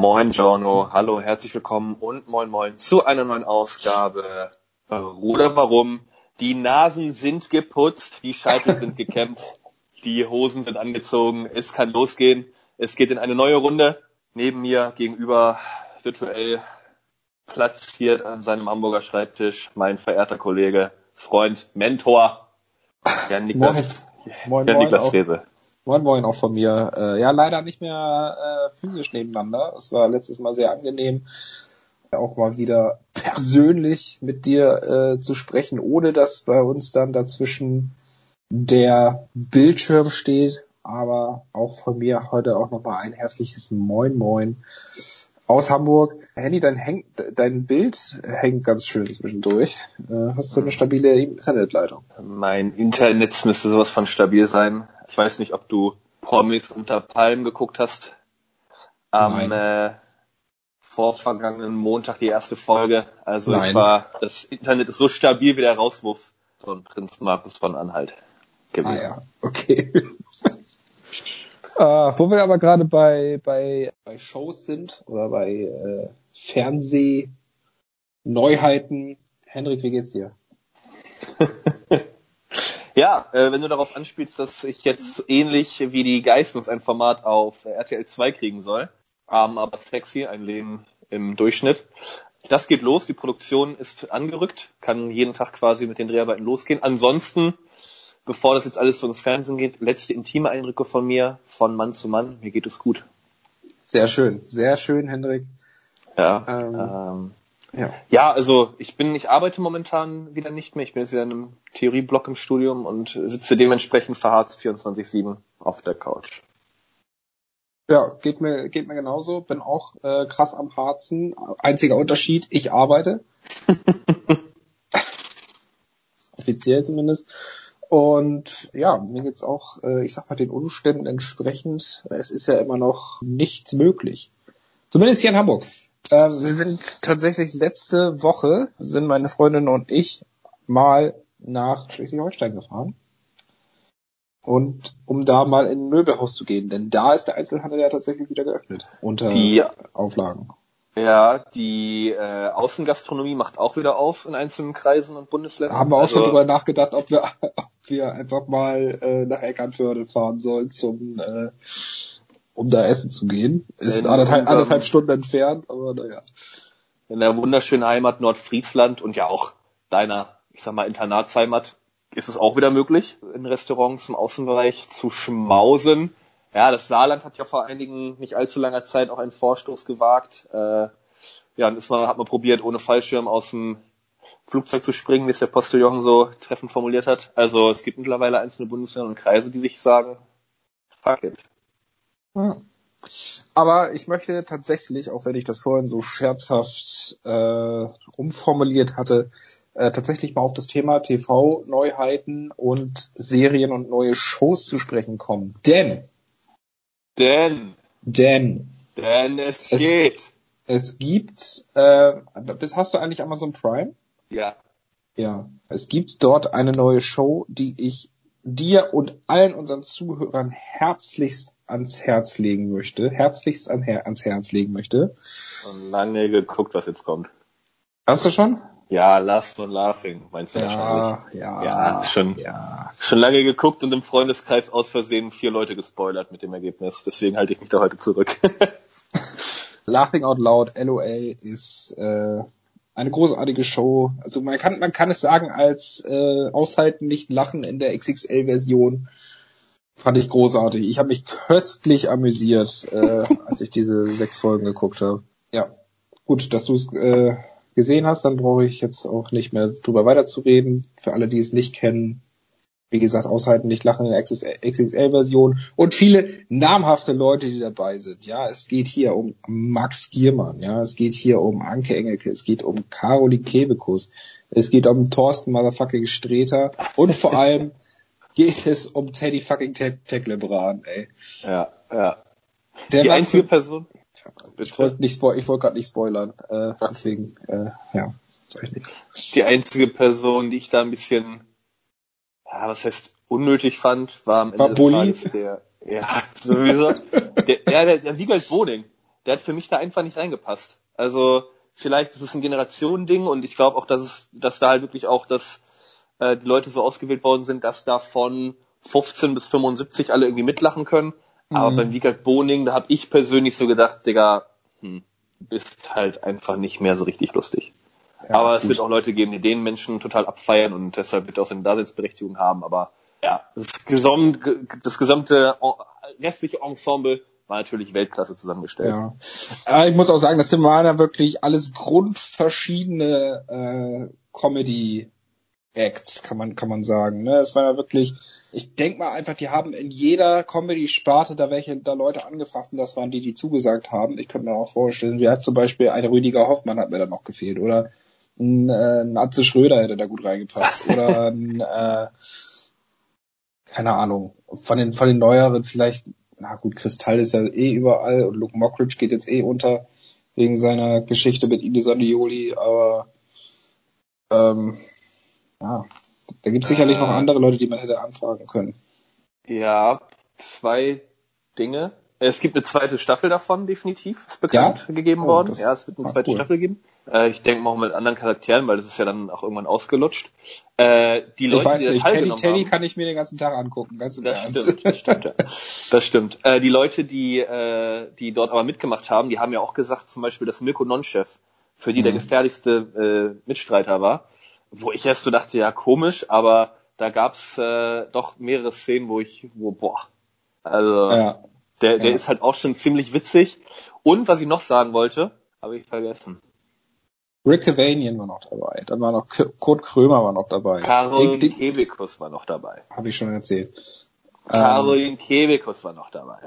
Moin Giorno, hallo, herzlich willkommen und moin moin zu einer neuen Ausgabe Ruder Warum. Die Nasen sind geputzt, die Scheitel sind gekämmt, die Hosen sind angezogen, es kann losgehen. Es geht in eine neue Runde. Neben mir gegenüber virtuell platziert an seinem Hamburger Schreibtisch mein verehrter Kollege, Freund, Mentor, Jan Niklas, moin, Jan moin, Niklas auch, Frese. Moin, moin auch von mir. Äh, ja, leider nicht mehr äh, physisch nebeneinander. Es war letztes Mal sehr angenehm, auch mal wieder persönlich mit dir äh, zu sprechen, ohne dass bei uns dann dazwischen der Bildschirm steht. Aber auch von mir heute auch nochmal ein herzliches Moin Moin aus Hamburg. Henny, dein, Häng dein Bild hängt ganz schön zwischendurch. Äh, hast du eine stabile Internetleitung? Mein Internet müsste sowas von stabil sein. Ich weiß nicht, ob du Promis unter Palmen geguckt hast. Am Nein. äh, vorvergangenen Montag die erste Folge. Also Nein. ich war, das Internet ist so stabil wie der Rauswurf von Prinz Markus von Anhalt Ah gewesen. ja, okay. äh, wo wir aber gerade bei, bei, bei Shows sind oder bei äh, Fernsehneuheiten. Henrik, wie geht's dir? Ja, äh, wenn du darauf anspielst, dass ich jetzt ähnlich wie die Geistens ein Format auf RTL 2 kriegen soll, arm aber sexy, ein Leben im Durchschnitt. Das geht los, die Produktion ist angerückt, kann jeden Tag quasi mit den Dreharbeiten losgehen. Ansonsten, bevor das jetzt alles so ins Fernsehen geht, letzte intime Eindrücke von mir, von Mann zu Mann, mir geht es gut. Sehr schön, sehr schön, Henrik. Ja, Ähm, ähm, Ja. ja, also ich bin, ich arbeite momentan wieder nicht mehr. Ich bin jetzt wieder in einem Theorieblock im Studium und sitze dementsprechend verharzt 24-7 auf der Couch. Ja, geht mir, geht mir genauso. Bin auch äh, krass am Harzen. Einziger Unterschied, ich arbeite. Offiziell zumindest. Und ja, mir geht's auch, äh, ich sag mal, den Umständen entsprechend. Es ist ja immer noch nichts möglich. Zumindest hier in Hamburg. Äh, wir sind tatsächlich letzte Woche, sind meine Freundin und ich mal nach Schleswig-Holstein gefahren. Und um da mal in ein Möbelhaus zu gehen, denn da ist der Einzelhandel ja tatsächlich wieder geöffnet unter Die, Auflagen. ja, die äh, Außengastronomie macht auch wieder auf in einzelnen Kreisen und Bundesländern. Da haben wir auch schon Also, drüber nachgedacht, ob wir, wir einfach mal äh, nach Eckernförde fahren sollen, zum, äh, um da essen zu gehen. Ist In anderthalb, unserem- anderthalb Stunden entfernt, aber naja. In der wunderschönen Heimat Nordfriesland und ja auch deiner, ich sag mal, Internatsheimat ist es auch wieder möglich, in Restaurants im Außenbereich zu schmausen. Ja, das Saarland hat ja vor einigen nicht allzu langer Zeit auch einen Vorstoß gewagt. Äh, ja, und ist mal, hat man probiert, ohne Fallschirm aus dem Flugzeug zu springen, wie es der Postillon so treffend formuliert hat. Also es gibt mittlerweile einzelne Bundesländer und Kreise, die sich sagen, fuck it. Ja. Aber ich möchte tatsächlich, auch wenn ich das vorhin so scherzhaft äh, umformuliert hatte, äh, tatsächlich mal auf das Thema TV-Neuheiten und Serien und neue Shows zu sprechen kommen. Denn, Denn, denn denn es, Es- geht. es gibt, äh, hast du eigentlich Amazon Prime? Ja. Ja. Es gibt dort eine neue Show, die ich dir und allen unseren Zuhörern herzlichst ans Herz legen möchte, herzlichst an Her ans Herz legen möchte. Schon lange geguckt, was jetzt kommt. Hast du schon? Ja, Last one Laughing, meinst du wahrscheinlich. ja, Ja, schon, ja. schon lange geguckt und im Freundeskreis aus Versehen vier Leute gespoilert mit dem Ergebnis. Deswegen halte ich mich da heute zurück. Laughing Out Loud, LOL, ist äh, eine großartige Show. Also man kann, man kann es sagen als äh, Aushalten, nicht lachen in der XXL-Version. Fand ich großartig. Ich habe mich köstlich amüsiert, äh, als ich diese sechs Folgen geguckt habe. Ja, gut, dass du es äh, gesehen hast, dann brauche ich jetzt auch nicht mehr drüber weiterzureden. Für alle, die es nicht kennen, wie gesagt, aushalten, nicht lachen in der XXL-Version und viele namhafte Leute, die dabei sind. Ja, es geht hier um Max Giermann, ja, es geht hier um Anke Engelke, es geht um Caroline Kebekus, es geht um Thorsten Motherfucking Streter und vor allem geht es um Teddy fucking Te Tecklebrand, ey. ja, ja. Der Die einzige für- Person. ich wollte nicht spoil ich wollte gerade nicht spoilern, äh, deswegen, äh, ja. Die einzige Person, die ich da ein bisschen, ja, was heißt unnötig fand, war am Ende War des Bulli? Tages der, ja, sowieso, der, ja, der, der Wiegald Boning. der hat für mich da einfach nicht reingepasst. Also vielleicht ist es ein Generationending und ich glaube auch, dass es, dass da halt wirklich auch das äh, die Leute so ausgewählt worden sind, dass da von 15 bis 75 alle irgendwie mitlachen können. Mhm. Aber beim Wiegald Boning, da habe ich persönlich so gedacht, Digga, hm, bist halt einfach nicht mehr so richtig lustig. Ja, aber es wird auch Leute geben, die den Menschen total abfeiern und deshalb wird auch seine Daseinsberechtigung haben. Aber ja, das, gesamt, das gesamte restliche Ensemble war natürlich Weltklasse zusammengestellt. Ja. Äh, ich muss auch sagen, das waren ja wirklich alles grundverschiedene äh, Comedy Acts, kann man, kann man sagen. Ne? Es war ja wirklich, ich denk mal einfach, die haben in jeder Comedy-Sparte da welche, da Leute angefragt und das waren die, die zugesagt haben. Ich könnte mir auch vorstellen, wie hat zum Beispiel ein Rüdiger Hoffmann hat mir da noch gefehlt oder ein, äh, ein Atze Schröder hätte da gut reingepasst oder ein, äh, keine Ahnung, von den, von den neueren vielleicht, na gut, Kristall ist ja eh überall und Luke Mockridge geht jetzt eh unter wegen seiner Geschichte mit Indi Sandioli, aber ähm, ja, da gibt es sicherlich äh, noch andere Leute, die man hätte anfragen können. Ja, zwei Dinge. Es gibt eine zweite Staffel davon, definitiv, ist bekannt ja? gegeben oh, worden. Ja, es wird eine zweite cool. Staffel geben. Äh, ich denke mal auch mit anderen Charakteren, weil das ist ja dann auch irgendwann ausgelutscht. Äh, die Leute, ich weiß die nicht, Teddy, Teddy kann ich mir den ganzen Tag angucken, ganz im das Ernst. Stimmt, das stimmt, ja. Das stimmt. Äh, die Leute, die, äh, die dort aber mitgemacht haben, die haben ja auch gesagt, zum Beispiel, dass Mirko Nonchef für die mhm. der gefährlichste äh, Mitstreiter war wo ich erst so dachte, ja komisch, aber da gab's äh, doch mehrere Szenen, wo ich, wo, boah, also ja. der, der ja. ist halt auch schon ziemlich witzig. Und was ich noch sagen wollte, habe ich vergessen. Rick Cavanian war noch dabei. Dann war noch Kurt Krömer war noch dabei. Caroline Kebekus war noch dabei. Habe ich schon erzählt. Caroline ähm, Kebekus war noch dabei.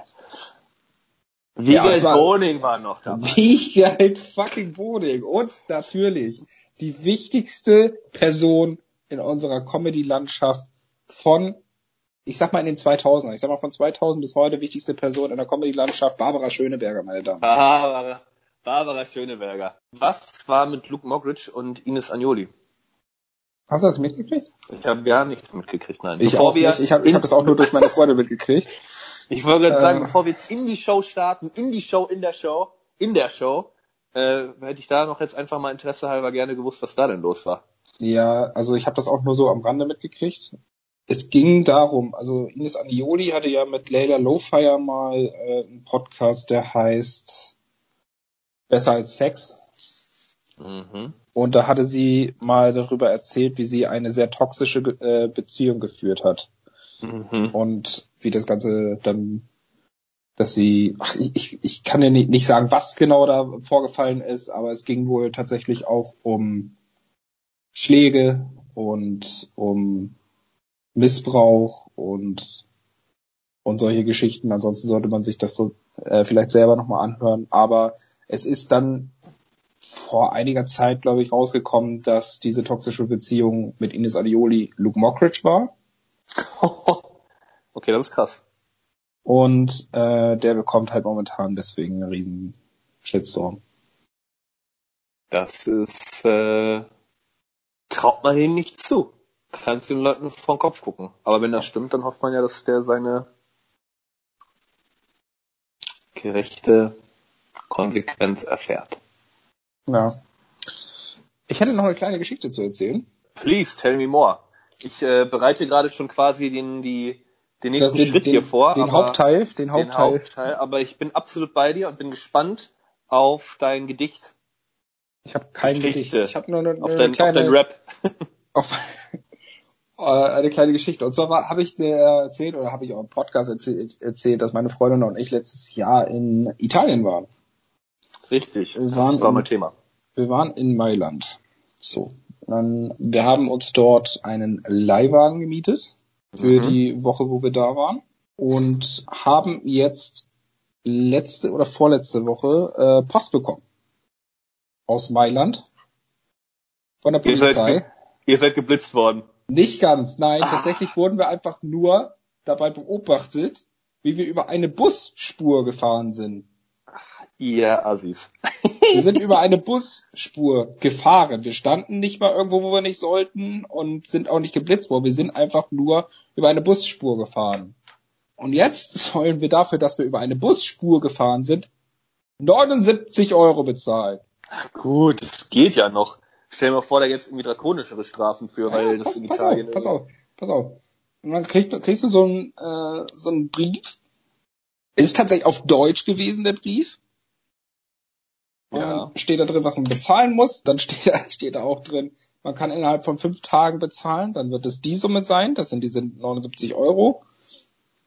Wiegald ja, Boning war noch dabei. Wiegald fucking Boning. Und natürlich die wichtigste Person in unserer Comedy-Landschaft von, ich sag mal in den 2000ern, ich sag mal von 2000 bis heute wichtigste Person in der Comedy-Landschaft, Barbara Schöneberger, meine Damen. Barbara, Barbara Schöneberger. Was war mit Luke Mogridge und Ines Agnoli? Hast du das mitgekriegt? Ich habe gar nichts mitgekriegt, nein. Ich Bevor wir. Ich habe ich hab das auch nur durch meine Freunde mitgekriegt. Ich wollte gerade sagen, äh, bevor wir jetzt in die Show starten, in die Show, in der Show, in der Show, äh, hätte ich da noch jetzt einfach mal Interesse halber gerne gewusst, was da denn los war. Ja, also ich habe das auch nur so am Rande mitgekriegt. Es ging darum, also Ines Anioli hatte ja mit Leila Lowfire mal äh, einen Podcast, der heißt Besser als Sex. Mhm. Und da hatte sie mal darüber erzählt, wie sie eine sehr toxische äh, Beziehung geführt hat. Mhm. Und wie das Ganze dann dass sie, ach, ich, ich kann ja nicht, nicht sagen, was genau da vorgefallen ist, aber es ging wohl tatsächlich auch um Schläge und um Missbrauch und und solche Geschichten. Ansonsten sollte man sich das so äh, vielleicht selber nochmal anhören. Aber es ist dann vor einiger Zeit, glaube ich, rausgekommen, dass diese toxische Beziehung mit Ines Adioli Luke Mockridge war. okay, das ist krass. Und äh, der bekommt halt momentan deswegen einen riesen Shitstorm. Das ist, äh, traut man ihm nicht zu. Kannst den Leuten vor den Kopf gucken. Aber wenn das stimmt, dann hofft man ja, dass der seine gerechte Konsequenz erfährt. Ja. Ich hätte noch eine kleine Geschichte zu erzählen. Please, tell me more. Ich äh, bereite gerade schon quasi den, die den nächsten den, Schritt den, hier vor. Den Hauptteil, den Hauptteil. Den Hauptteil. Aber ich bin absolut bei dir und bin gespannt auf dein Gedicht. Ich habe kein Geschichte. Gedicht. Ich habe nur eine, eine auf dein, kleine, auf dein Rap. auf äh, eine kleine Geschichte. Und zwar habe ich dir erzählt oder habe ich auch im Podcast erzählt, erzählt, dass meine Freundin und ich letztes Jahr in Italien waren. Richtig. Wir waren das war mein Thema. Wir waren in Mailand. So. Dann, wir haben uns dort einen Leihwagen gemietet für mhm. die Woche, wo wir da waren und haben jetzt letzte oder vorletzte Woche äh, Post bekommen aus Mailand von der Polizei. Ihr seid, ihr seid geblitzt worden. Nicht ganz, nein. Ah. Tatsächlich wurden wir einfach nur dabei beobachtet, wie wir über eine Busspur gefahren sind. Ihr Assis. wir sind über eine Busspur gefahren. Wir standen nicht mal irgendwo, wo wir nicht sollten und sind auch nicht geblitzt worden. Wir sind einfach nur über eine Busspur gefahren. Und jetzt sollen wir dafür, dass wir über eine Busspur gefahren sind, 79 Euro bezahlen. Gut, das geht ja noch. Stell dir mal vor, da gibt's irgendwie drakonischere Strafen für, Ja, weil das pass, in pass Italien auf, pass auf, pass auf. Und dann kriegst, du- kriegst du so einen, äh, so einen Brief. Ist tatsächlich auf Deutsch gewesen, der Brief. Ja. dann steht da drin, was man bezahlen muss. Dann steht da, steht da auch drin, man kann innerhalb von fünf Tagen bezahlen. Dann wird es die Summe sein. Das sind diese 79 Euro.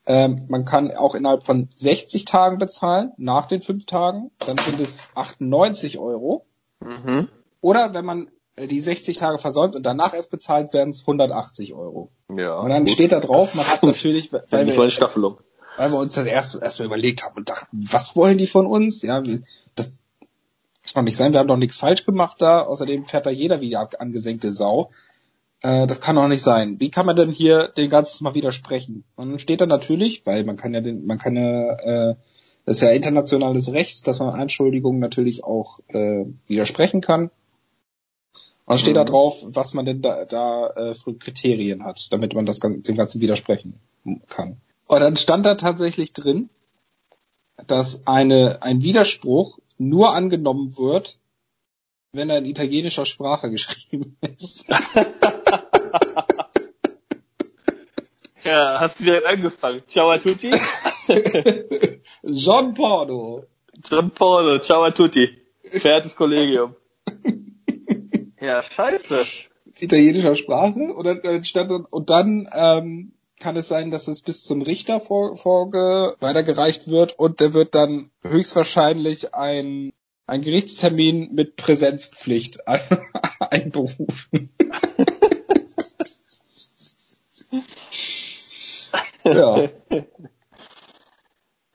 Ähm, man kann auch innerhalb von 60 Tagen bezahlen, nach den fünf Tagen. Dann sind es 98 Euro. Mhm. Oder wenn man äh, die 60 Tage versäumt und danach erst bezahlt, werden es 180 Euro. Ja. Und dann gut. steht da drauf, man hat natürlich, weil Dann mal eine wir, Staffelung. weil wir uns das erst erstmal überlegt haben und dachten, was wollen die von uns? Ja, das kann doch nicht sein, wir haben doch nichts falsch gemacht da. Außerdem fährt da jeder wie die angesenkte Sau. Äh, das kann doch nicht sein. Wie kann man denn hier den ganzen mal widersprechen? Und dann steht da natürlich, weil man kann ja den, man kann ja, äh, das ist ja internationales Recht, dass man Anschuldigungen natürlich auch äh, widersprechen kann. Und dann steht da Mhm. drauf, was man denn da, da äh, für Kriterien hat, damit man das dem Ganzen widersprechen kann. Und dann stand da tatsächlich drin, dass eine, ein Widerspruch nur angenommen wird, wenn er in italienischer Sprache geschrieben ist. Ja, hast du direkt angefangen. Ciao a tutti. John Porno. John Paulo, ciao a tutti. Verehrtes Kollegium. Ja, scheiße. italienischer Sprache und dann, äh, dann, und dann ähm, kann es sein, dass es bis zum Richter vor, vorge, weitergereicht wird und der wird dann höchstwahrscheinlich ein, ein Gerichtstermin mit Präsenzpflicht ein, einberufen. ja.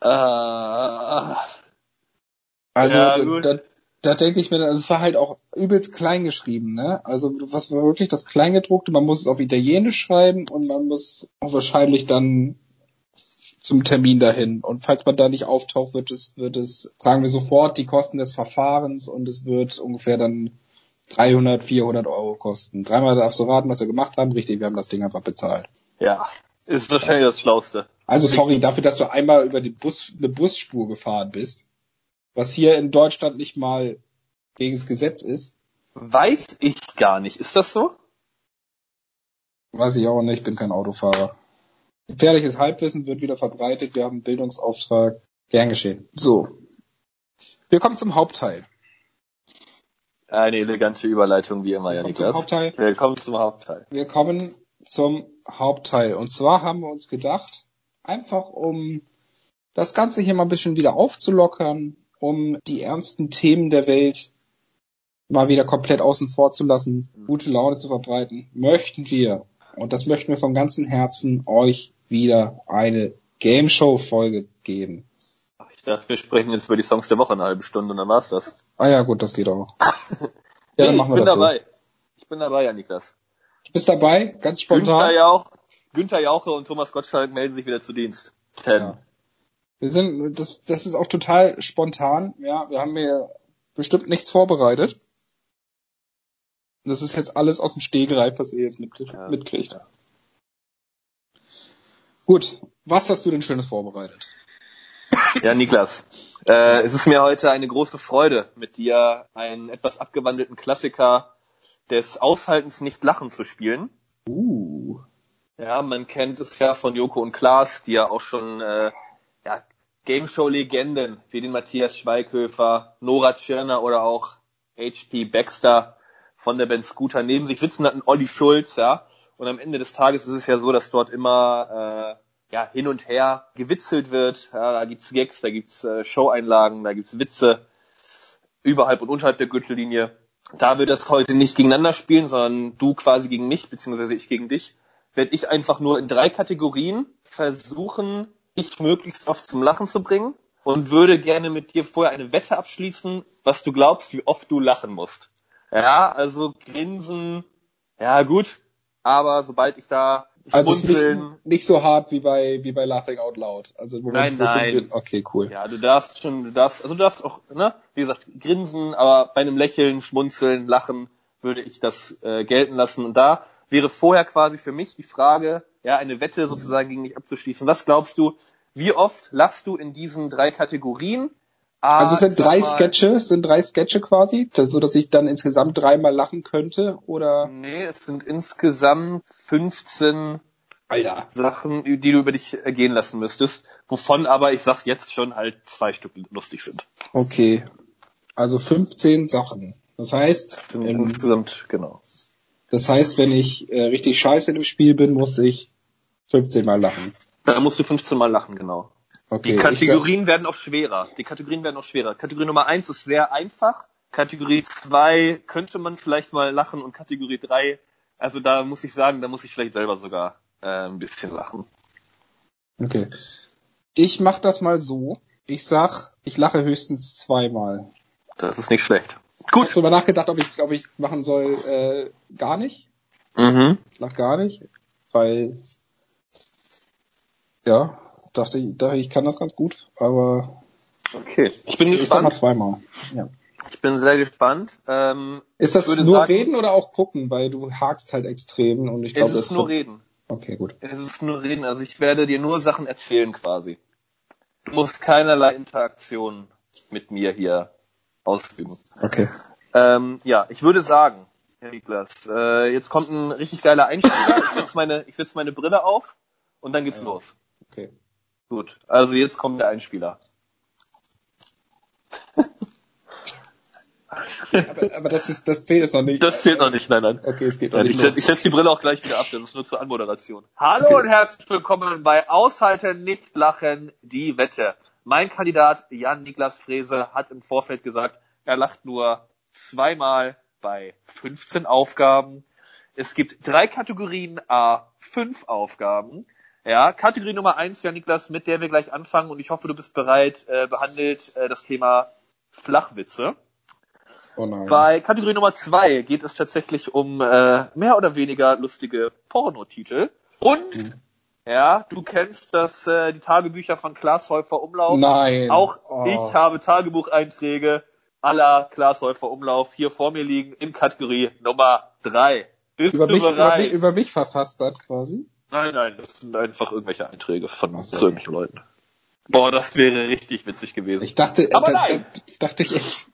Ah, Also Ja, da. Da, denke ich mir, dann, also es war halt auch übelst klein geschrieben, ne? Also was war wirklich das Kleingedruckte, man muss es auf Italienisch schreiben und man muss auch wahrscheinlich dann zum Termin dahin. Und falls man da nicht auftaucht, wird es, wird es, sagen wir sofort, die Kosten des Verfahrens und es wird ungefähr dann 300, 400 Euro kosten. Dreimal darfst du raten, was wir gemacht haben. Richtig, wir haben das Ding einfach bezahlt. ja, ist wahrscheinlich das Schlauste. Also sorry dafür, dass du einmal über die Bus, eine Busspur gefahren bist, was hier in Deutschland nicht mal gegen das Gesetz ist, Weiß ich gar nicht. Ist das so? weiß ich auch nicht, bin kein Autofahrer. Gefährliches Halbwissen wird wieder verbreitet, wir haben einen Bildungsauftrag. Gern geschehen. So. Wir kommen zum Hauptteil. Eine elegante Überleitung wie immer, ja, Niklas. Hauptteil. Willkommen zum Hauptteil. Wir kommen zum Hauptteil. Und zwar haben wir uns gedacht, einfach um das Ganze hier mal ein bisschen wieder aufzulockern, um die ernsten Themen der Welt mal wieder komplett außen vor zu lassen, gute Laune zu verbreiten, möchten wir, und das möchten wir vom ganzen Herzen, euch wieder eine Game Show Folge geben. Ich dachte, wir sprechen jetzt über die Songs der Woche eine halbe Stunde und dann war's das. Ah ja, gut, das geht auch. Ja, dann machen ich wir bin das dabei. Ich bin dabei, ja, Niklas. so. Du bist dabei, ganz Günther, spontan. Jauch, Günther Jauche und Thomas Gottschalk melden sich wieder zu Dienst. Ten. Ja. Wir sind, das, das ist auch total spontan. Ja, wir haben hier bestimmt nichts vorbereitet. Das ist jetzt alles aus dem Stegreif, was ihr jetzt mitkriegt. Ja. mitkriegt. Gut, was hast du denn Schönes vorbereitet? Ja, Niklas. Äh, es ist mir heute eine große Freude, mit dir einen etwas abgewandelten Klassiker des Aushaltens nicht lachen zu spielen. Uh. Ja, man kennt es ja von Joko und Klaas, die ja auch schon äh, ja, Game Show Legenden wie den Matthias Schweighöfer, Nora Tschirner oder auch HP Baxter von der Band Scooter neben sich sitzen hatten, Olli Schulz, ja. Und am Ende des Tages ist es ja so, dass dort immer äh, ja, hin und her gewitzelt wird. Ja, da gibt's Gags, da gibt's äh, Show-Einlagen, da gibt's Witze überhalb und unterhalb der Gürtellinie. Da wir das heute nicht gegeneinander spielen, sondern du quasi gegen mich, beziehungsweise ich gegen dich, werde ich einfach nur in drei Kategorien versuchen, dich möglichst oft zum Lachen zu bringen und würde gerne mit dir vorher eine Wette abschließen, was du glaubst, wie oft du lachen musst. Ja, also grinsen, ja gut, aber sobald ich da Also nicht, nicht so hart wie bei, wie bei Laughing Out Loud. Also, Nein, nein. Okay, cool. Ja, du darfst schon, du darfst, also du darfst auch, ne, wie gesagt, grinsen, aber bei einem Lächeln, Schmunzeln, Lachen würde ich das äh, gelten lassen. Und da wäre vorher quasi für mich die Frage, ja, eine Wette sozusagen gegen dich abzuschließen. Was glaubst du, wie oft lachst du in diesen drei Kategorien Ah, Also es sind drei mal, Sketche, es sind drei Sketche quasi, so dass ich dann insgesamt dreimal lachen könnte oder Nee, es sind insgesamt 15 Alter. Sachen, die du über dich ergehen lassen müsstest, wovon aber, ich sag's jetzt schon, halt zwei Stück lustig sind. Okay. Also 15 Sachen. Das heißt, Insgesamt, genau. Das heißt, wenn ich äh, richtig scheiße in dem Spiel bin, muss ich 15 mal lachen. Da musst du 15 Mal lachen, genau. Okay. Die Kategorien werden auch schwerer. Die Kategorien werden auch schwerer. Kategorie Nummer eins ist sehr einfach. Kategorie zwei könnte man vielleicht mal lachen und Kategorie drei, also da muss ich sagen, da muss ich vielleicht selber sogar äh, ein bisschen lachen. Sag, okay. Ich mach das mal so. Ich sag, ich lache höchstens zweimal. Das ist nicht schlecht. Ich hab Gut. drüber nachgedacht, ob ich, ob ich machen soll, äh, gar nicht. Mhm. Ich lach gar nicht, weil, ja, dachte ich, dachte ich kann das ganz gut, aber Okay. Ich bin ich sag mal gespannt. zweimal. Ja. Ich bin sehr gespannt. Ähm, Ist das ich nur sagen, reden oder auch gucken? Weil du hakst halt extrem und ich Es glaube, ist das nur reden. Okay, gut. Es ist nur reden. Also ich werde dir nur Sachen erzählen quasi. Du musst keinerlei Interaktion mit mir hier ausüben. Okay. Ähm, ja, ich würde sagen, Herr Niklas, äh, jetzt kommt ein richtig geiler Einspieler. Ich setze meine, ich setz meine Brille auf und dann geht's Ja. los. Okay. Gut, also jetzt kommt der Einspieler. Aber, aber das ist, das zählt jetzt noch nicht. Das zählt noch nicht, nein, nein. Okay, es geht noch Nein, nicht ich setze los. setz die Brille auch gleich wieder ab, das ist nur zur Anmoderation. Hallo Okay. und herzlich willkommen bei Aushalten, nicht lachen, die Wette. Mein Kandidat Jan Niklas Frese hat im Vorfeld gesagt, er lacht nur zweimal bei 15 Aufgaben. Es gibt drei Kategorien, a fünf Aufgaben. Ja, Kategorie Nummer eins, Jan Niklas, mit der wir gleich anfangen und ich hoffe, du bist bereit, äh, behandelt äh, das Thema Flachwitze. Oh nein. Bei Kategorie Nummer zwei geht es tatsächlich um äh, mehr oder weniger lustige Pornotitel. Und, Mhm. Ja, du kennst das, äh, die Tagebücher von Klaas Häufer Umlauf. Nein. Auch Oh. ich habe Tagebucheinträge aller Klaas Häufer Umlauf hier vor mir liegen in Kategorie Nummer drei. Bist über du mich, über, bereit? mich, über mich verfasst hat quasi. nein, nein, das sind einfach irgendwelche Einträge von so. zu irgendwelchen Leuten. Boah, das wäre richtig witzig gewesen. Ich dachte, Aber nein. da, dachte ich echt.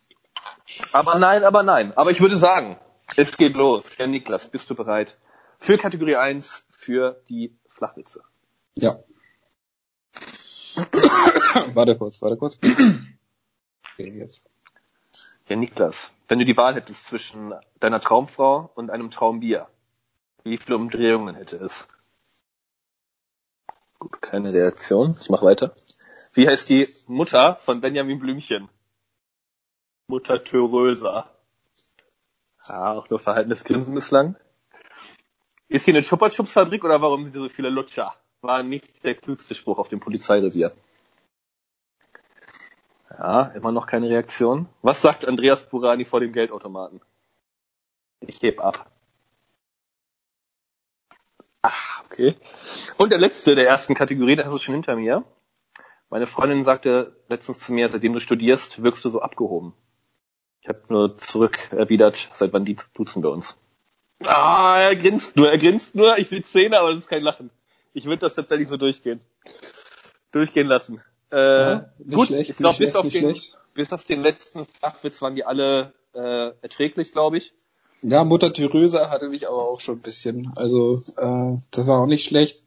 Aber nein, aber nein. Aber ich würde sagen, es geht los. Herr Niklas, bist du bereit für Kategorie 1 für die Flachwitze? Ja. warte kurz, warte kurz. Okay, jetzt. Herr Niklas, wenn du die Wahl hättest zwischen deiner Traumfrau und einem Traumbier, wie viele Umdrehungen hätte es? Gut, keine Reaktion. Ich mach weiter. Wie heißt die Mutter von Benjamin Blümchen? Mutter Theresa. Ah, auch nur verhaltenes Grinsen bislang. Ist hier eine Chupa Chups Fabrik oder warum sind hier so viele Lutscher? War nicht der klügste Spruch auf dem Polizeirevier. Ja, immer noch keine Reaktion. Was sagt Andreas Burani vor dem Geldautomaten? Ich heb ab. Ah, okay. Und der letzte der ersten Kategorie, der ist schon hinter mir. Meine Freundin sagte letztens zu mir, seitdem du studierst, wirkst du so abgehoben. Ich habe nur zurück erwidert, seit wann die duzen wir uns? Ah, er grinst nur, er grinst nur, ich sehe Zähne, aber das ist kein Lachen. Ich würde das tatsächlich so durchgehen. Durchgehen lassen. Äh, Ja, gut, schlecht, ich glaube, bis, auf den, bis auf den letzten Flachwitz waren die alle äh, erträglich, glaube ich. Ja, Mutter Theresa hatte mich aber auch schon ein bisschen. Also, äh, das war auch nicht schlecht.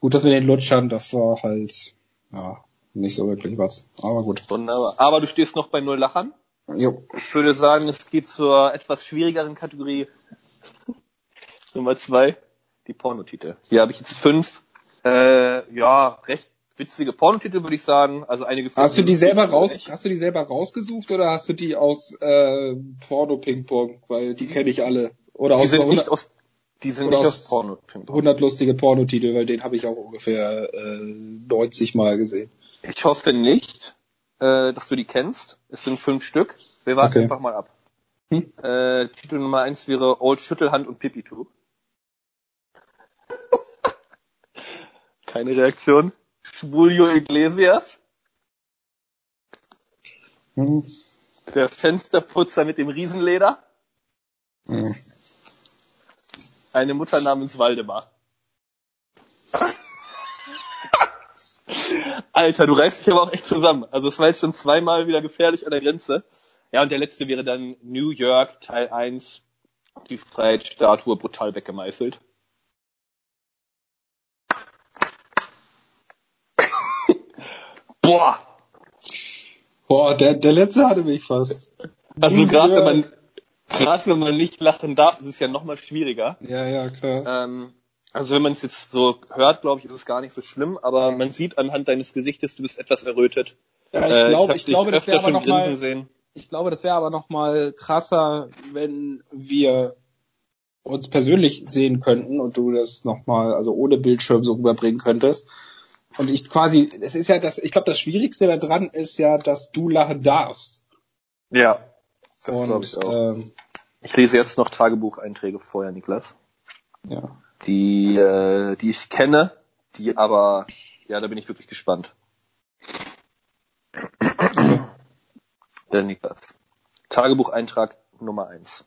Gut, dass wir den Lutschern, das war halt, ja, nicht so wirklich was. Aber gut. Wunderbar. Aber du stehst noch bei null Lachern. Jo. Ich würde sagen, es geht zur etwas schwierigeren Kategorie. Nummer zwei, die Pornotitel. Hier habe ich jetzt fünf, äh, ja, recht witzige Pornotitel, würde ich sagen. Also einige Hast du die selber raus, Echt. hast du die selber rausgesucht oder hast du die aus äh, Porno Ping Pong? Weil die kenne ich alle. Oder Die aus sind 100, nicht aus, die sind nicht aus aus Porno. 100 lustige Pornotitel, weil den habe ich auch ungefähr äh, 90 Mal gesehen. Ich hoffe nicht, äh, dass du die kennst. Es sind fünf Stück. Wir warten Okay. einfach mal ab. Hm? Äh, Titel Nummer eins wäre Old Schüttelhand und Pipi-Tube. Keine Reaktion. Schwulio Iglesias. Hm. Der Fensterputzer mit dem Riesenleder. Hm. Eine Mutter namens Waldemar. Alter, du reißt dich aber auch echt zusammen. Also es war jetzt schon zweimal wieder gefährlich an der Grenze. Ja, und der letzte wäre dann New York, Teil 1, die Freiheitsstatue brutal weggemeißelt. Boah! Boah, der, der letzte hatte mich fast. Also gerade wenn man gerade wenn man nicht lachen darf, ist es ja nochmal schwieriger. Ja, ja, klar. Ähm, also wenn man es jetzt so hört, glaube ich, ist es gar nicht so schlimm, aber man sieht anhand deines Gesichtes, du bist etwas errötet. Ja, ich Äh, glaube, hab ich dich glaube, das wäre aber schon noch grinsen mal, sehen. ich glaube, das wäre aber noch mal krasser, wenn wir uns persönlich sehen könnten und du das noch mal, also ohne Bildschirm so rüberbringen könntest. Und ich quasi, es ist ja das, ich glaube, das Schwierigste daran ist ja, dass du lachen darfst. Ja, das glaube ich auch. Ähm, Ich lese jetzt noch Tagebucheinträge vorher, Niklas. ja. Die, äh, die ich kenne, die aber, ja, da bin ich wirklich gespannt. Der Niklas. Tagebucheintrag Nummer eins.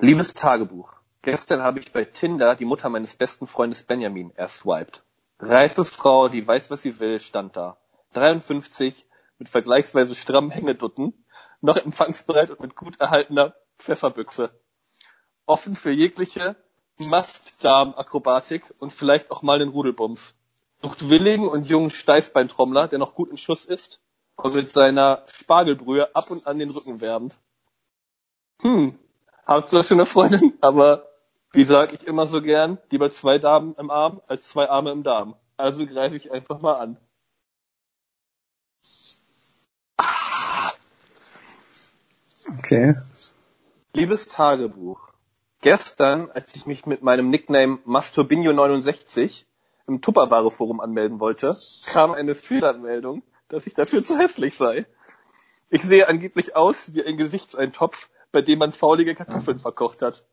Liebes Tagebuch. Gestern habe ich bei Tinder die Mutter meines besten Freundes Benjamin erswiped. Reife Frau, die weiß, was sie will, stand da. 53, mit vergleichsweise strammen Hängedutten, noch empfangsbereit und mit gut erhaltener Pfefferbüchse. Offen für jegliche Mastdarm-Akrobatik und vielleicht auch mal den Rudelbums. Sucht willigen und jungen Steißbeintrommler, der noch gut in Schuss ist und mit seiner Spargelbrühe ab und an den Rücken wärmt. Hm, habt zwar schon eine Freundin, aber wie sag ich immer so gern, lieber zwei Damen im Arm als zwei Arme im Darm. Also greife ich einfach mal an. Okay. Liebes Tagebuch. Gestern, als ich mich mit meinem Nickname Masturbinho69 im Tupperware Forum anmelden wollte, kam eine Fehlanmeldung, dass ich dafür zu hässlich sei. Ich sehe angeblich aus wie ein Gesichtseintopf, bei dem man faulige Kartoffeln verkocht hat.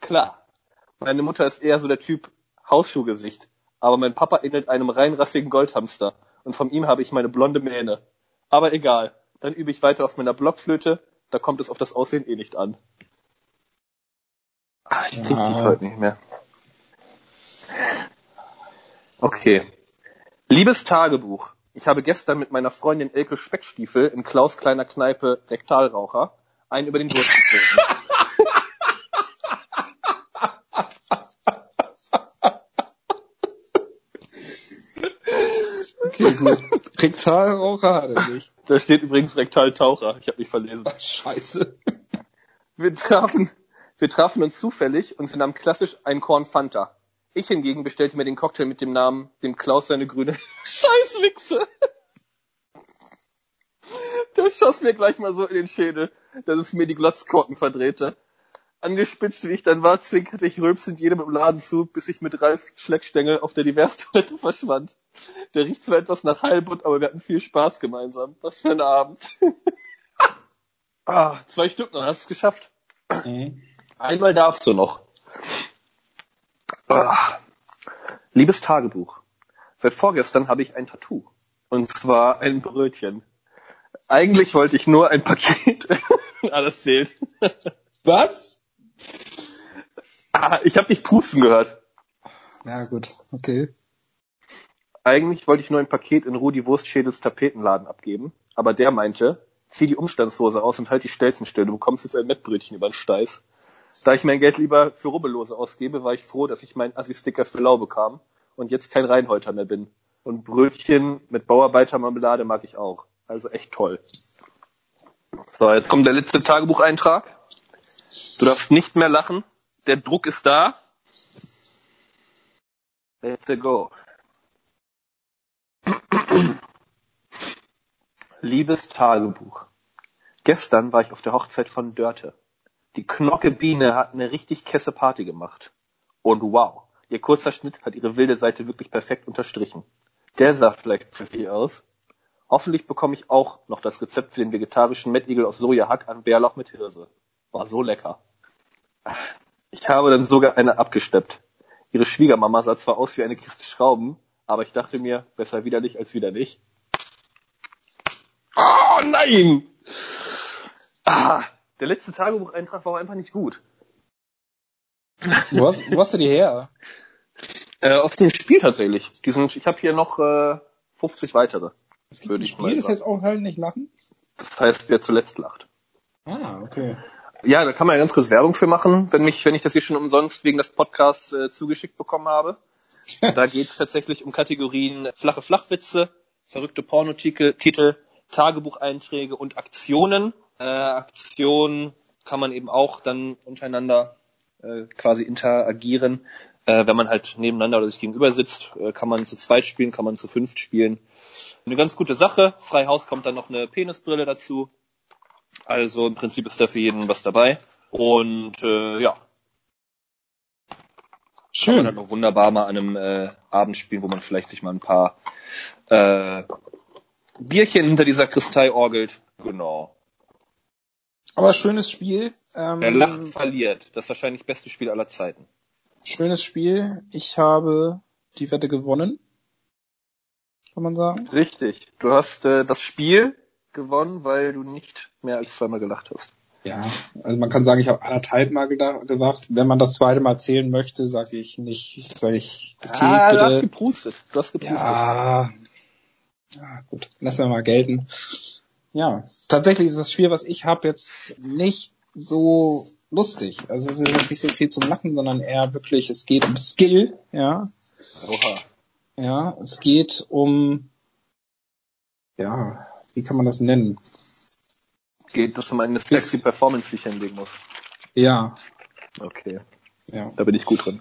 Klar. Meine Mutter ist eher so der Typ Hausschuhgesicht, aber mein Papa ähnelt einem reinrassigen Goldhamster und von ihm habe ich meine blonde Mähne. Aber egal, dann übe ich weiter auf meiner Blockflöte, da kommt es auf das Aussehen eh nicht an. Ah, ich krieg Ja. die heute nicht mehr. Okay. Liebes Tagebuch. Ich habe gestern mit meiner Freundin Elke Speckstiefel in Klaus kleiner Kneipe Rektalraucher einen über den Durst getrunken. Okay, gut. Rektalraucher hat er nicht. Da steht übrigens Rektaltaucher. Ich habe mich verlesen. Scheiße. Wir trafen, wir trafen uns zufällig und sie nahm klassisch ein Korn Fanta. Ich hingegen bestellte mir den Cocktail mit dem Namen, dem Klaus seine grüne Scheißwichse. Der schoss mir gleich mal so in den Schädel, dass es mir die Glotzkorken verdrehte. Angespitzt wie ich dann war, zwinkerte ich rülpsend jedem im Laden zu, bis ich mit Ralf Schleckstängel auf der Diverstoilette verschwand. Der riecht zwar etwas nach Heilbutt, aber wir hatten viel Spaß gemeinsam. Was für ein Abend. ah, zwei Stück noch, hast es geschafft. Mhm. Einmal darfst du noch. Ah. Liebes Tagebuch. Seit vorgestern habe ich ein Tattoo. Und zwar ein Brötchen. Eigentlich wollte ich nur ein Paket. Alles zählt. Was? Ah, ich habe dich pusten gehört. Ja, gut. Okay. Eigentlich wollte ich nur ein Paket in Rudi Wurstschädels Tapetenladen abgeben. Aber der meinte, zieh die Umstandshose aus und halt die Stelzen still. Du bekommst jetzt ein Mettbrötchen über den Steiß. Da ich mein Geld lieber für Rubbellose ausgebe, war ich froh, dass ich meinen Assi-Sticker für lau bekam und jetzt kein Reinholter mehr bin. Und Brötchen mit Bauarbeitermarmelade mag ich auch. Also echt toll. So, jetzt kommt der letzte Tagebucheintrag. Du darfst nicht mehr lachen. Der Druck ist da. Let's go. Liebes Tagebuch. Gestern war ich auf der Hochzeit von Dörte. Die Knocke Biene hat eine richtig kesse Party gemacht. Und wow, ihr kurzer Schnitt hat ihre wilde Seite wirklich perfekt unterstrichen. Der sah vielleicht pfiffig aus. Hoffentlich bekomme ich auch noch das Rezept für den vegetarischen Mettigel aus Sojahack an Bärlauch mit Hirse. War so lecker. Ich habe dann sogar eine abgesteppt. Ihre Schwiegermama sah zwar aus wie eine Kiste Schrauben, aber ich dachte mir, besser widerlich als widerlich. Oh nein! Ah, der letzte Tagebucheintrag war einfach nicht gut. Wo hast, wo hast du die her? Äh, aus dem Spiel tatsächlich. Die sind, ich habe hier noch äh, 50 weitere. Es gibt ein Spiel, das heißt auch halt nicht lachen? Das heißt, wer zuletzt lacht. Ah, okay. Ja, da kann man ja ganz kurz Werbung für machen, wenn mich, wenn ich das hier schon umsonst wegen des Podcasts äh, zugeschickt bekommen habe. da geht's tatsächlich um Kategorien flache Flachwitze, verrückte Pornotitel, Tagebucheinträge und Aktionen. Äh, Aktionen kann man eben auch dann untereinander äh, quasi interagieren. Äh, wenn man halt nebeneinander oder sich gegenüber sitzt, äh, kann man zu zweit spielen, kann man zu fünft spielen. Eine ganz gute Sache. Frei Haus kommt dann noch eine Penisbrille dazu. Also im Prinzip ist da für jeden was dabei. Und äh, ja. Schön. Kann man halt noch wunderbar mal an einem äh, Abend spielen, wo man vielleicht sich mal ein paar äh, Bierchen hinter dieser Kristall orgelt. Genau. Aber schönes Spiel. Ähm, Wer lacht, verliert. Das wahrscheinlich beste Spiel aller Zeiten. Schönes Spiel. Ich habe die Wette gewonnen. Kann man sagen. Richtig. Du hast äh, das Spiel gewonnen, weil du nicht mehr als zweimal gelacht hast. Ja, also man kann sagen, ich habe anderthalb Mal gesagt. Wenn man das zweite Mal zählen möchte, sage ich nicht, sage ich, okay, ah, bitte. du hast geprustet. Du hast geprustet. Ja, ja gut, lassen wir mal gelten. Ja, tatsächlich ist das Spiel, was ich habe, jetzt nicht so lustig. Also es ist nicht so viel zum Lachen, sondern eher wirklich, es geht um Skill, ja. Oha. Ja, es geht um, ja, wie kann man das nennen? Geht, dass man eine sexy Performance sich hinlegen muss. Ja. Okay. Ja. Da bin ich gut drin.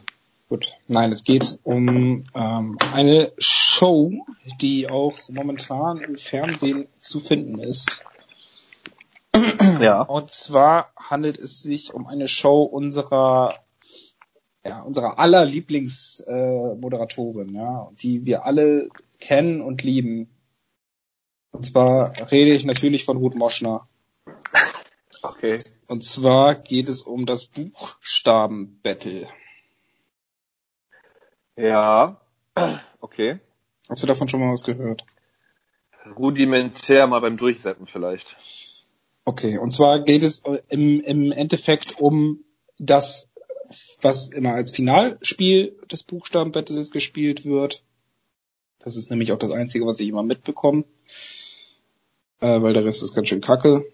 Gut. Nein, es geht um ähm, eine Show, die auch momentan im Fernsehen zu finden ist. Ja. Und zwar handelt es sich um eine Show unserer ja, unserer aller Lieblingsmoderatorin, äh, ja, die wir alle kennen und lieben. Und zwar rede ich natürlich von Ruth Moschner. Okay. Und zwar geht es um das Buchstaben-Battle. Ja, okay. Hast du davon schon mal was gehört? Rudimentär mal beim Durchsetzen vielleicht. Okay, und zwar geht es im, im Endeffekt um das, was immer als Finalspiel des Buchstabenbattles gespielt wird. Das ist nämlich auch das Einzige, was ich immer mitbekomme. Äh, weil der Rest ist ganz schön kacke.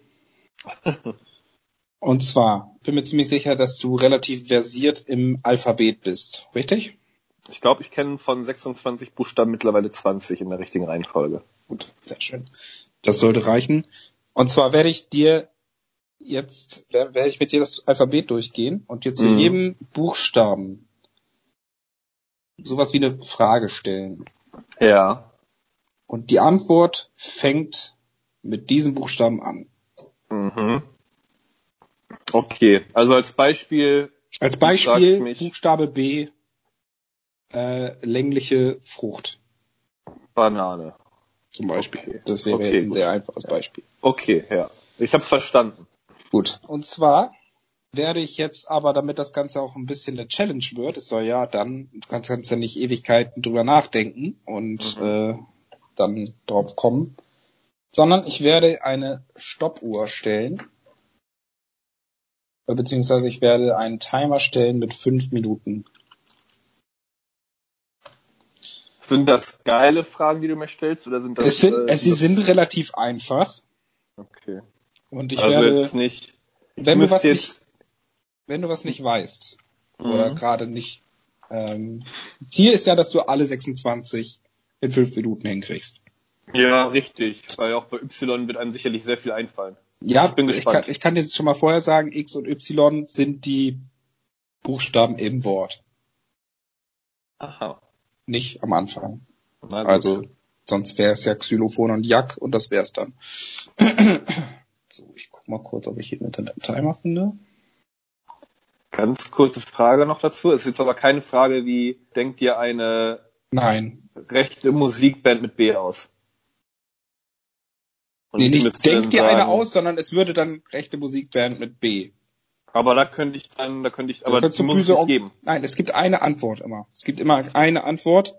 und zwar, bin mir ziemlich sicher, dass du relativ versiert im Alphabet bist, richtig? Ich glaube, ich kenne von 26 Buchstaben mittlerweile 20 in der richtigen Reihenfolge. Gut, sehr schön. Das sollte reichen. Und zwar werde ich dir jetzt, werde ich mit dir das Alphabet durchgehen und dir zu mhm. jedem Buchstaben sowas wie eine Frage stellen. Ja. Und die Antwort fängt mit diesem Buchstaben an. Mhm. Okay, also als Beispiel. Als Beispiel Buchstabe B äh, längliche Frucht. Banane. Zum Beispiel. Okay. Das wäre okay, jetzt ein sehr einfaches Beispiel. Okay, ja. Ich habe es verstanden. Gut. Und zwar werde ich jetzt aber, damit das Ganze auch ein bisschen eine Challenge wird, es soll ja dann, du kannst, kannst ja nicht Ewigkeiten drüber nachdenken und mhm. äh, dann drauf kommen, sondern ich werde eine Stoppuhr stellen, beziehungsweise ich werde einen Timer stellen mit fünf Minuten. Sind das geile Fragen, die du mir stellst, oder sind das? Es sind, äh, sie sind relativ einfach. Okay. Und ich also werde, jetzt nicht. Wenn du was nicht, wenn du was nicht weißt mhm. oder gerade nicht. Ähm, Ziel ist ja, dass du alle 26 in fünf Minuten hinkriegst. Ja, richtig. Weil auch bei Y wird einem sicherlich sehr viel einfallen. Ja, ich bin gespannt. Ich kann, ich kann dir schon mal vorher sagen, X und Y sind die Buchstaben im Wort. Aha nicht am Anfang. Also sonst wäre es ja Xylophon und Jack und das wäre es dann. so, ich guck mal kurz, ob ich hier im Internet einen Timer finde. Ganz kurze Frage noch dazu. Ist jetzt aber keine Frage wie, denkt ihr eine Nein. rechte Musikband mit B aus? Und nee, nicht denkt dir eine aus, sondern es würde dann rechte Musikband mit B. Aber da könnte ich dann, da könnte ich, aber das muss es geben. Nein, es gibt eine Antwort immer. Es gibt immer eine Antwort.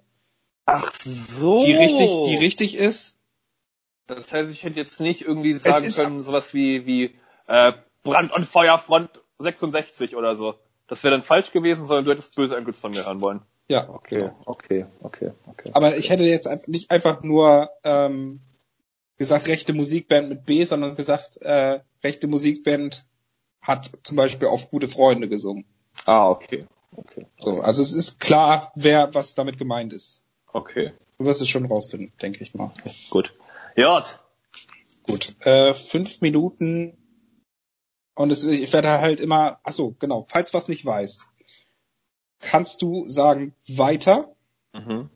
Ach so. Die richtig, die richtig ist. Das heißt, ich hätte jetzt nicht irgendwie sagen können, sowas wie, wie äh, Brand- und Feuerfront 66 oder so. Das wäre dann falsch gewesen, sondern du hättest böse Enkels von mir hören wollen. Ja, Okay, okay, okay, okay. Aber ich hätte jetzt einfach nicht einfach nur ähm, gesagt rechte Musikband mit B, sondern gesagt äh, rechte Musikband hat zum Beispiel auf gute Freunde gesungen. Ah, okay. Okay. So, also es ist klar, wer was damit gemeint ist. Okay. Du wirst es schon rausfinden, denke ich mal. Gut. J. Gut. Äh, fünf Minuten und es, ich werde halt immer, ach so, genau, falls was nicht weißt, kannst du sagen weiter, Mhm.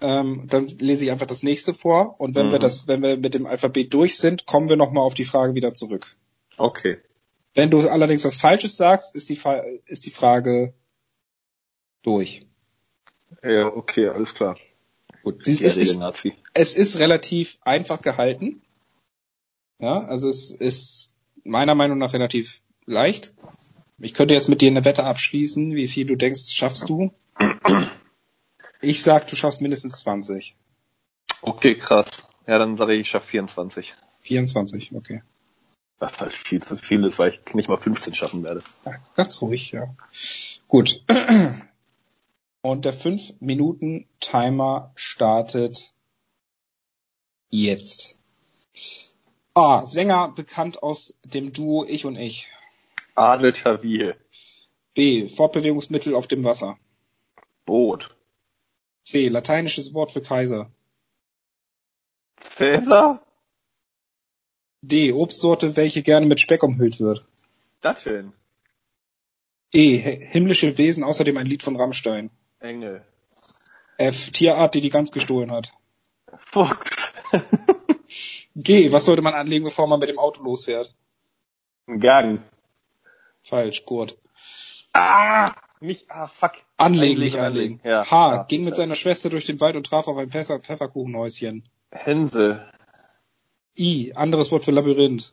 Ähm, dann lese ich einfach das nächste vor und wenn wir Mhm. das, wenn wir mit dem Alphabet durch sind, kommen wir nochmal auf die Frage wieder zurück. Okay. Wenn du allerdings was Falsches sagst, ist die, Fa ist die Frage durch. Ja, okay, alles klar. Gut. Sie, es, ist, Nazi. es ist relativ einfach gehalten. Ja, also es ist meiner Meinung nach relativ leicht. Ich könnte jetzt mit dir eine Wette abschließen, wie viel du denkst, schaffst du. Ich sag, du schaffst mindestens 20. Okay, krass. Ja, dann sage ich, ich schaffe 24. 24, okay. Was halt viel zu viel ist, weil ich nicht mal 15 schaffen werde. Ja, ganz ruhig, ja. Gut. Und der 5-Minuten-Timer startet jetzt. A. Sänger bekannt aus dem Duo Ich und Ich. Adel Tawil. B. Fortbewegungsmittel auf dem Wasser. Boot. C. Lateinisches Wort für Kaiser. Cäsar? D. Obstsorte, welche gerne mit Speck umhüllt wird. Datteln. E. hi- Himmlische Wesen, außerdem ein Lied von Rammstein. Engel. F. Tierart, die die Gans gestohlen hat. Fuchs. G. Was sollte man anlegen, bevor man mit dem Auto losfährt? Gang. Falsch, Gurt. Ah! Mich, ah, fuck. Anlegen, nicht anlegen. Ja. H. Ja, ging mit seiner Schwester durch den Wald und traf auf ein Pfeffer Pfefferkuchenhäuschen. Hänsel. I. Anderes Wort für Labyrinth.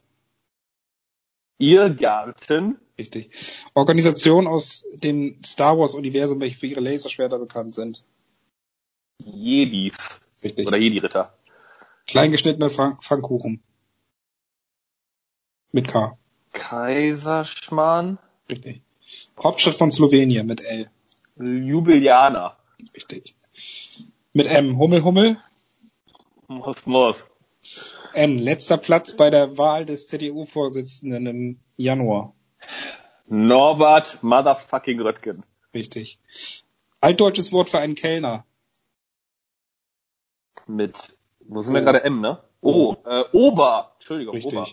Irrgarten. Richtig. Organisation aus dem Star Wars Universum, welche für ihre Laserschwerter bekannt sind. Jedis. Richtig. Oder Jedi-Ritter. Kleingeschnittene Frank Pfannkuchen. Mit K. Kaiserschmarrn. Richtig. Hauptstadt von Slowenien mit L. Jubilianer. Richtig. Mit M. Hummel Hummel. Mos Mos. N. Letzter Platz bei der Wahl des CDU-Vorsitzenden im Januar. Norbert Motherfucking Röttgen. Richtig. Altdeutsches Wort für einen Kellner. Mit, wo sind wir gerade M, ne? Oh, äh, Ober. Entschuldigung, Ober.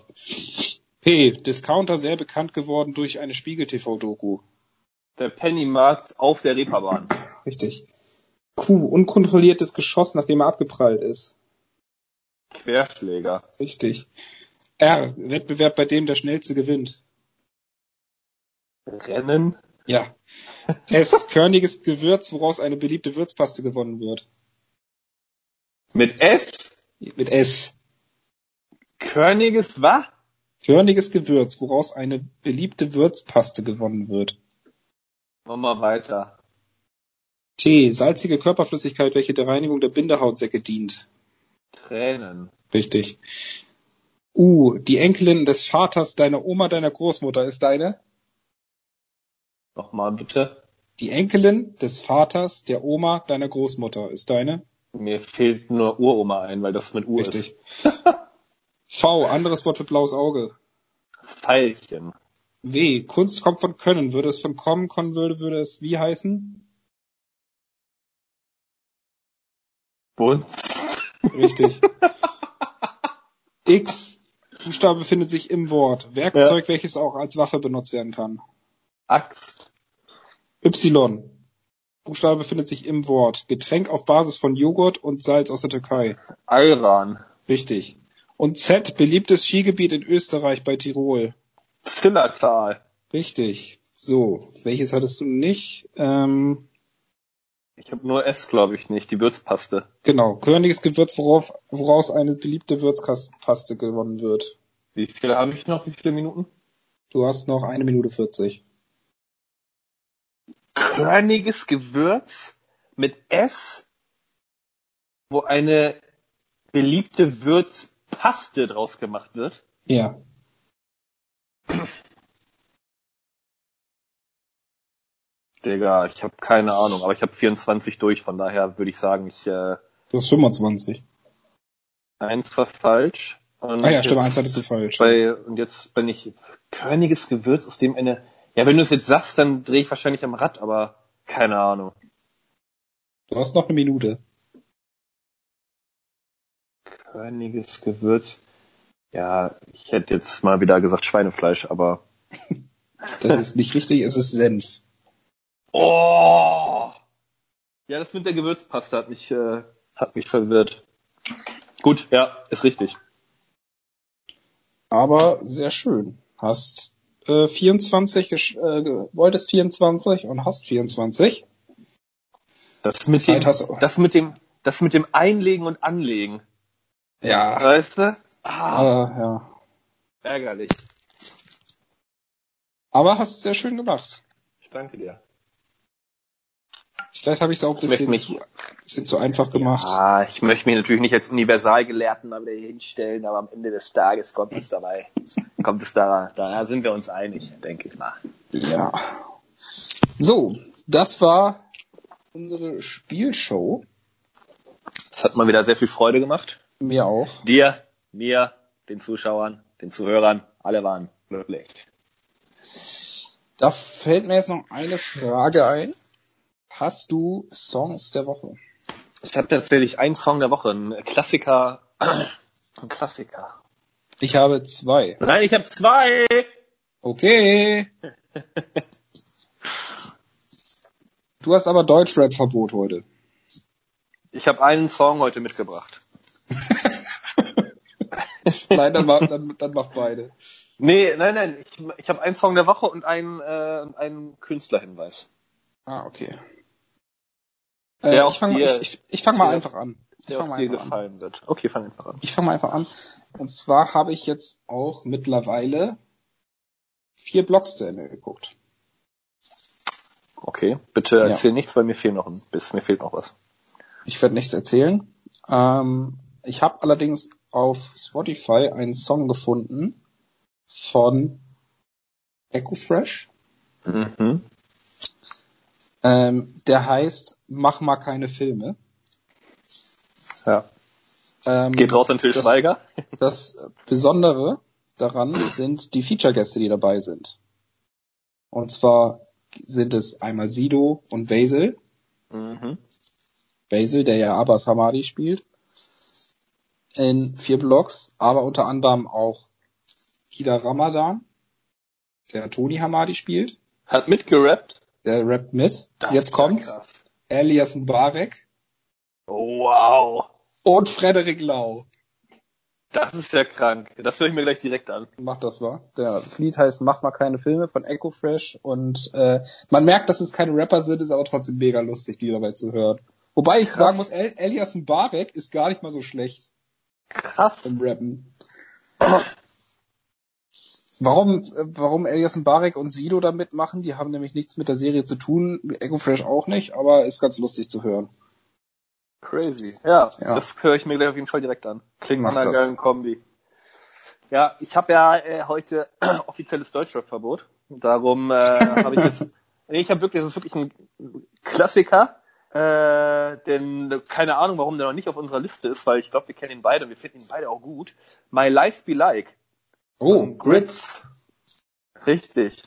P. Discounter sehr bekannt geworden durch eine Spiegel-TV-Doku. Der Pennymarkt auf der Reeperbahn. Richtig. Q. Unkontrolliertes Geschoss, nachdem er abgeprallt ist. Querschläger. Richtig. R. Wettbewerb, bei dem der Schnellste gewinnt. Rennen. Ja. S. Körniges Gewürz, woraus eine beliebte Würzpaste gewonnen wird. Mit S. Mit S. Körniges was? Körniges Gewürz, woraus eine beliebte Würzpaste gewonnen wird. Machen wir weiter. T. Salzige Körperflüssigkeit, welche der Reinigung der Bindehautsäcke dient. Tränen. Richtig. U. Die Enkelin des Vaters deiner Oma, deiner Großmutter ist deine? Nochmal bitte. Die Enkelin des Vaters der Oma deiner Großmutter ist deine? Mir fehlt nur Uroma ein, weil das mit U Richtig. V. Anderes Wort für blaues Auge. Pfeilchen. W. Kunst kommt von Können. Würde es von kommen kommen würde, würde es wie heißen? Bund. Richtig. X. Buchstabe befindet sich im Wort. Werkzeug, welches auch als Waffe benutzt werden kann. Axt. Y. Buchstabe befindet sich im Wort. Getränk auf Basis von Joghurt und Salz aus der Türkei. Ayran. Richtig. Und Z. Beliebtes Skigebiet in Österreich bei Tirol. Zillertal. Richtig. So, welches hattest du nicht? Ähm, Ich habe nur S, glaube ich, nicht. Die Würzpaste. genau. Körniges Gewürz, worauf, woraus eine beliebte Würzpaste gewonnen wird. Wie viele habe ich noch? Wie viele Minuten? Du hast noch eine Minute 40. Körniges Gewürz mit S, wo eine beliebte Würzpaste draus gemacht wird. Ja. Digga, ich habe keine Ahnung, aber ich habe 24 durch, von daher würde ich sagen, ich äh, Du hast 25. eins war falsch. Und Ah ja, stimmt, eins hattest du falsch. Bei, und jetzt bin ich körniges Gewürz aus dem Ende. Ja, wenn du es jetzt sagst, dann drehe ich wahrscheinlich am Rad, aber keine Ahnung. Du hast noch eine Minute. Körniges Gewürz. Ja, ich hätte jetzt mal wieder gesagt Schweinefleisch, aber. Das ist nicht richtig, es ist Senf. Oh! Ja, das mit der Gewürzpaste hat mich, äh, hat mich verwirrt. Gut, ja, ist richtig. Aber sehr schön. Hast äh, 24, gesch- äh, wolltest 24 und hast 24. Das mit dem, das mit dem, das mit dem Einlegen und Anlegen. Ja. Weißt du? Ah, Aber, ja. ärgerlich. Aber hast du sehr schön gemacht. Ich danke dir. Vielleicht habe ich es auch ein bisschen, mich- zu, bisschen zu einfach gemacht. Ah, ich möchte mich natürlich nicht als Universalgelehrten mal wieder hinstellen, aber am Ende des Tages kommt es dabei. Kommt es da, da sind wir uns einig, denke ich mal. Ja. So, das war unsere Spielshow. Es hat mal wieder sehr viel Freude gemacht. Mir auch. Dir, mir, den Zuschauern, den Zuhörern, alle waren glücklich. Da fällt mir jetzt noch eine Frage ein. Hast du Songs der Woche? Ich habe tatsächlich einen Song der Woche, ein Klassiker, ein Klassiker. Ich habe zwei. Nein, ich habe zwei. Okay. Du hast aber Deutschrap-Verbot heute. Ich habe einen Song heute mitgebracht. Nein, dann mach, dann, dann mach beide. Nee, nein, nein, ich, ich habe einen Song der Woche und einen, äh, einen Künstlerhinweis. Ah, okay. Äh, ich fange ich, ich, ich fang mal einfach an. Ich fange mal einfach an. gefallen wird. Okay, fang einfach an. Ich fange mal einfach an. Und zwar habe ich jetzt auch mittlerweile vier Blogs zu Ende geguckt. Okay, bitte Ja. erzähl nichts, weil mir fehlt noch ein bisschen, mir fehlt noch was. Ich werde nichts erzählen. Ähm, ich habe allerdings auf Spotify einen Song gefunden von Echo Fresh. Mhm. Ähm, der heißt Mach mal keine Filme. Ja. Ähm, Geht raus an Till das- Schweiger. Das Besondere daran sind die Feature-Gäste, die dabei sind. Und zwar sind es einmal Sido und Basil. Mhm. Basil, der ja Abbas Hamadi spielt. In vier Blogs, aber unter anderem auch Kida Ramadan, der Toni Hamadi spielt. Hat mitgerappt. Der rappt mit. Das Jetzt kommt's. krass. Elias Mbarek Wow. und Frederik Lau. Das ist ja krank. Das höre ich mir gleich direkt an. Macht das mal. Der, das Lied heißt Mach mal keine Filme von Echo Fresh und äh, man merkt, dass es keine Rapper sind, ist aber trotzdem mega lustig, die dabei zu hören. Wobei ich sagen muss, El Elias Mbarek ist gar nicht mal so schlecht Krass. im Rappen. Warum, warum Elias Mbarek und Sido da mitmachen? Die haben nämlich nichts mit der Serie zu tun, Echo Fresh auch nicht, aber ist ganz lustig zu hören. Crazy. Ja, Ja. das höre ich mir gleich auf jeden Fall direkt an. Klingt nach einer geilen Kombi. Ja, ich habe ja äh, heute offizielles Deutschrap-Verbot. Darum äh, habe ich jetzt. Nee, ich habe wirklich, das ist wirklich ein Klassiker. Äh, denn keine Ahnung, warum der noch nicht auf unserer Liste ist, weil ich glaube, wir kennen ihn beide und wir finden ihn beide auch gut. My Life Be Like. Oh, Grits. Richtig.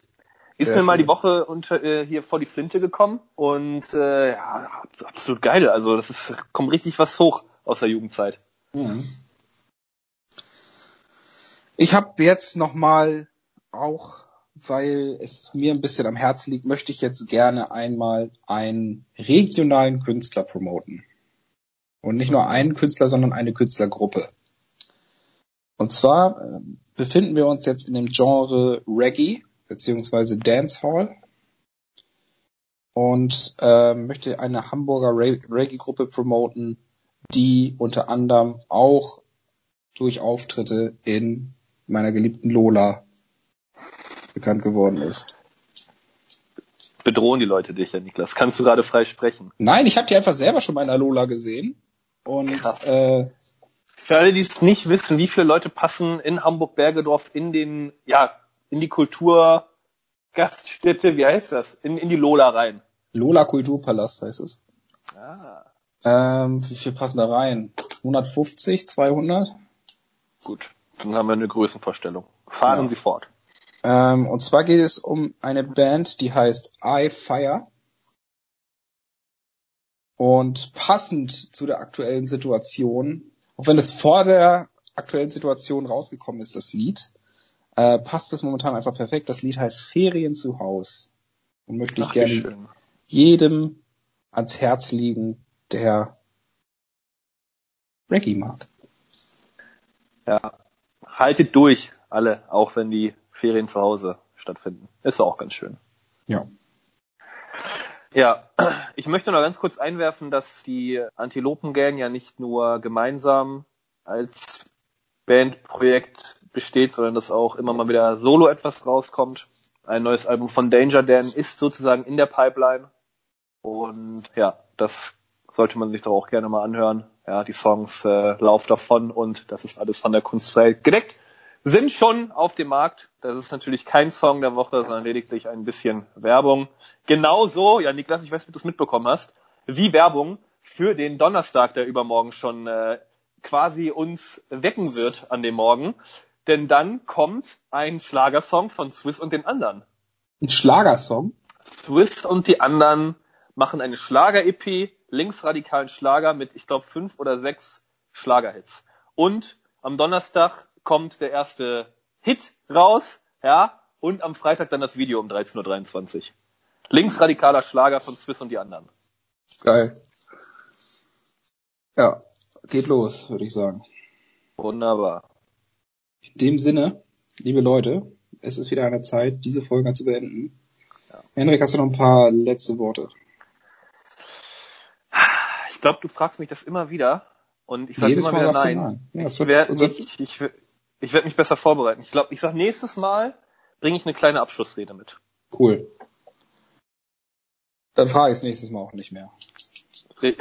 Ist Sehr mir mal schön. die Woche unter, äh, hier vor die Flinte gekommen und äh, ja, absolut geil. Also das ist kommt richtig was hoch aus der Jugendzeit. Mhm. Ich habe jetzt nochmal auch, weil es mir ein bisschen am Herzen liegt, möchte ich jetzt gerne einmal einen regionalen Künstler promoten. Und nicht nur einen Künstler, sondern eine Künstlergruppe. Und zwar äh, befinden wir uns jetzt in dem Genre Reggae beziehungsweise Dancehall und äh, möchte eine Hamburger Re- Reggae-Gruppe promoten, die unter anderem auch durch Auftritte in meiner geliebten Lola bekannt geworden ist. Bedrohen die Leute dich ja, Niklas. Kannst du gerade frei sprechen? Nein, ich habe die einfach selber schon mal in der Lola gesehen und Krass. äh, Für alle, die es nicht wissen, wie viele Leute passen in Hamburg-Bergedorf in den, ja, in die Kultur, Gaststätte, wie heißt das? In, in die Lola rein. Lola Kulturpalast heißt es. Ah, Ähm, wie viel passen da rein? 150, 200? gut. Dann haben wir eine Größenvorstellung. Fahren Ja. Sie fort. Ähm, und zwar geht es um eine Band, die heißt I Fire. Und passend zu der aktuellen Situation, auch wenn es vor der aktuellen Situation rausgekommen ist, das Lied, äh, passt es momentan einfach perfekt. Das Lied heißt Ferien zu Haus. Und möchte ich Ach, gerne jedem ans Herz liegen, der Reggae mag. Ja. Haltet durch, alle, auch wenn die Ferien zu Hause stattfinden. Ist auch ganz schön. Ja. Ja, ich möchte noch ganz kurz einwerfen, dass die Antilopen-Gang ja nicht nur gemeinsam als Bandprojekt besteht, sondern dass auch immer mal wieder solo etwas rauskommt. Ein neues Album von Danger Dan ist sozusagen in der Pipeline. Und ja, das sollte man sich doch auch gerne mal anhören. Ja, die Songs äh, Lauf davon und das ist alles von der Kunstwelt gedeckt. Sind schon auf dem Markt. Das ist natürlich kein Song der Woche, sondern lediglich ein bisschen Werbung. Genauso, ja Niklas, ich weiß nicht, ob du es mitbekommen hast, wie Werbung für den Donnerstag, der übermorgen schon äh, quasi uns wecken wird an dem Morgen. Denn dann kommt ein Schlagersong von Swiss und den anderen. Ein Schlagersong. Swiss und die anderen machen eine Schlager-EP, linksradikalen Schlager mit, ich glaube, fünf oder sechs Schlagerhits. Und am Donnerstag kommt der erste Hit raus, ja, und am Freitag dann das Video um 13.23 Uhr. Linksradikaler Schlager von Swiss und die anderen. Geil. Ja, geht los, würde ich sagen. Wunderbar. In dem Sinne, liebe Leute, es ist wieder eine Zeit, diese Folge zu beenden. Henrik, hast du noch ein paar letzte Worte? Ich glaube, du fragst mich das immer wieder und ich sage immer Mal wieder nein. nein. Ja, ich unser- ich, ich, ich werd mich besser vorbereiten. Ich glaube, ich sage nächstes Mal bringe ich eine kleine Abschlussrede mit. Cool. Dann frage ich es nächstes Mal auch nicht mehr.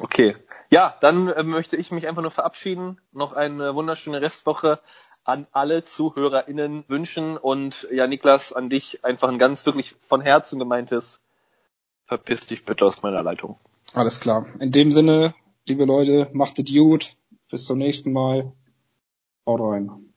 Okay. Ja, dann äh, möchte ich mich einfach nur verabschieden. Noch eine wunderschöne Restwoche an alle ZuhörerInnen wünschen und ja, Niklas, an dich einfach ein ganz wirklich von Herzen gemeintes Verpiss dich bitte aus meiner Leitung. Alles klar. In dem Sinne, liebe Leute, macht es gut. Bis zum nächsten Mal. Haut rein.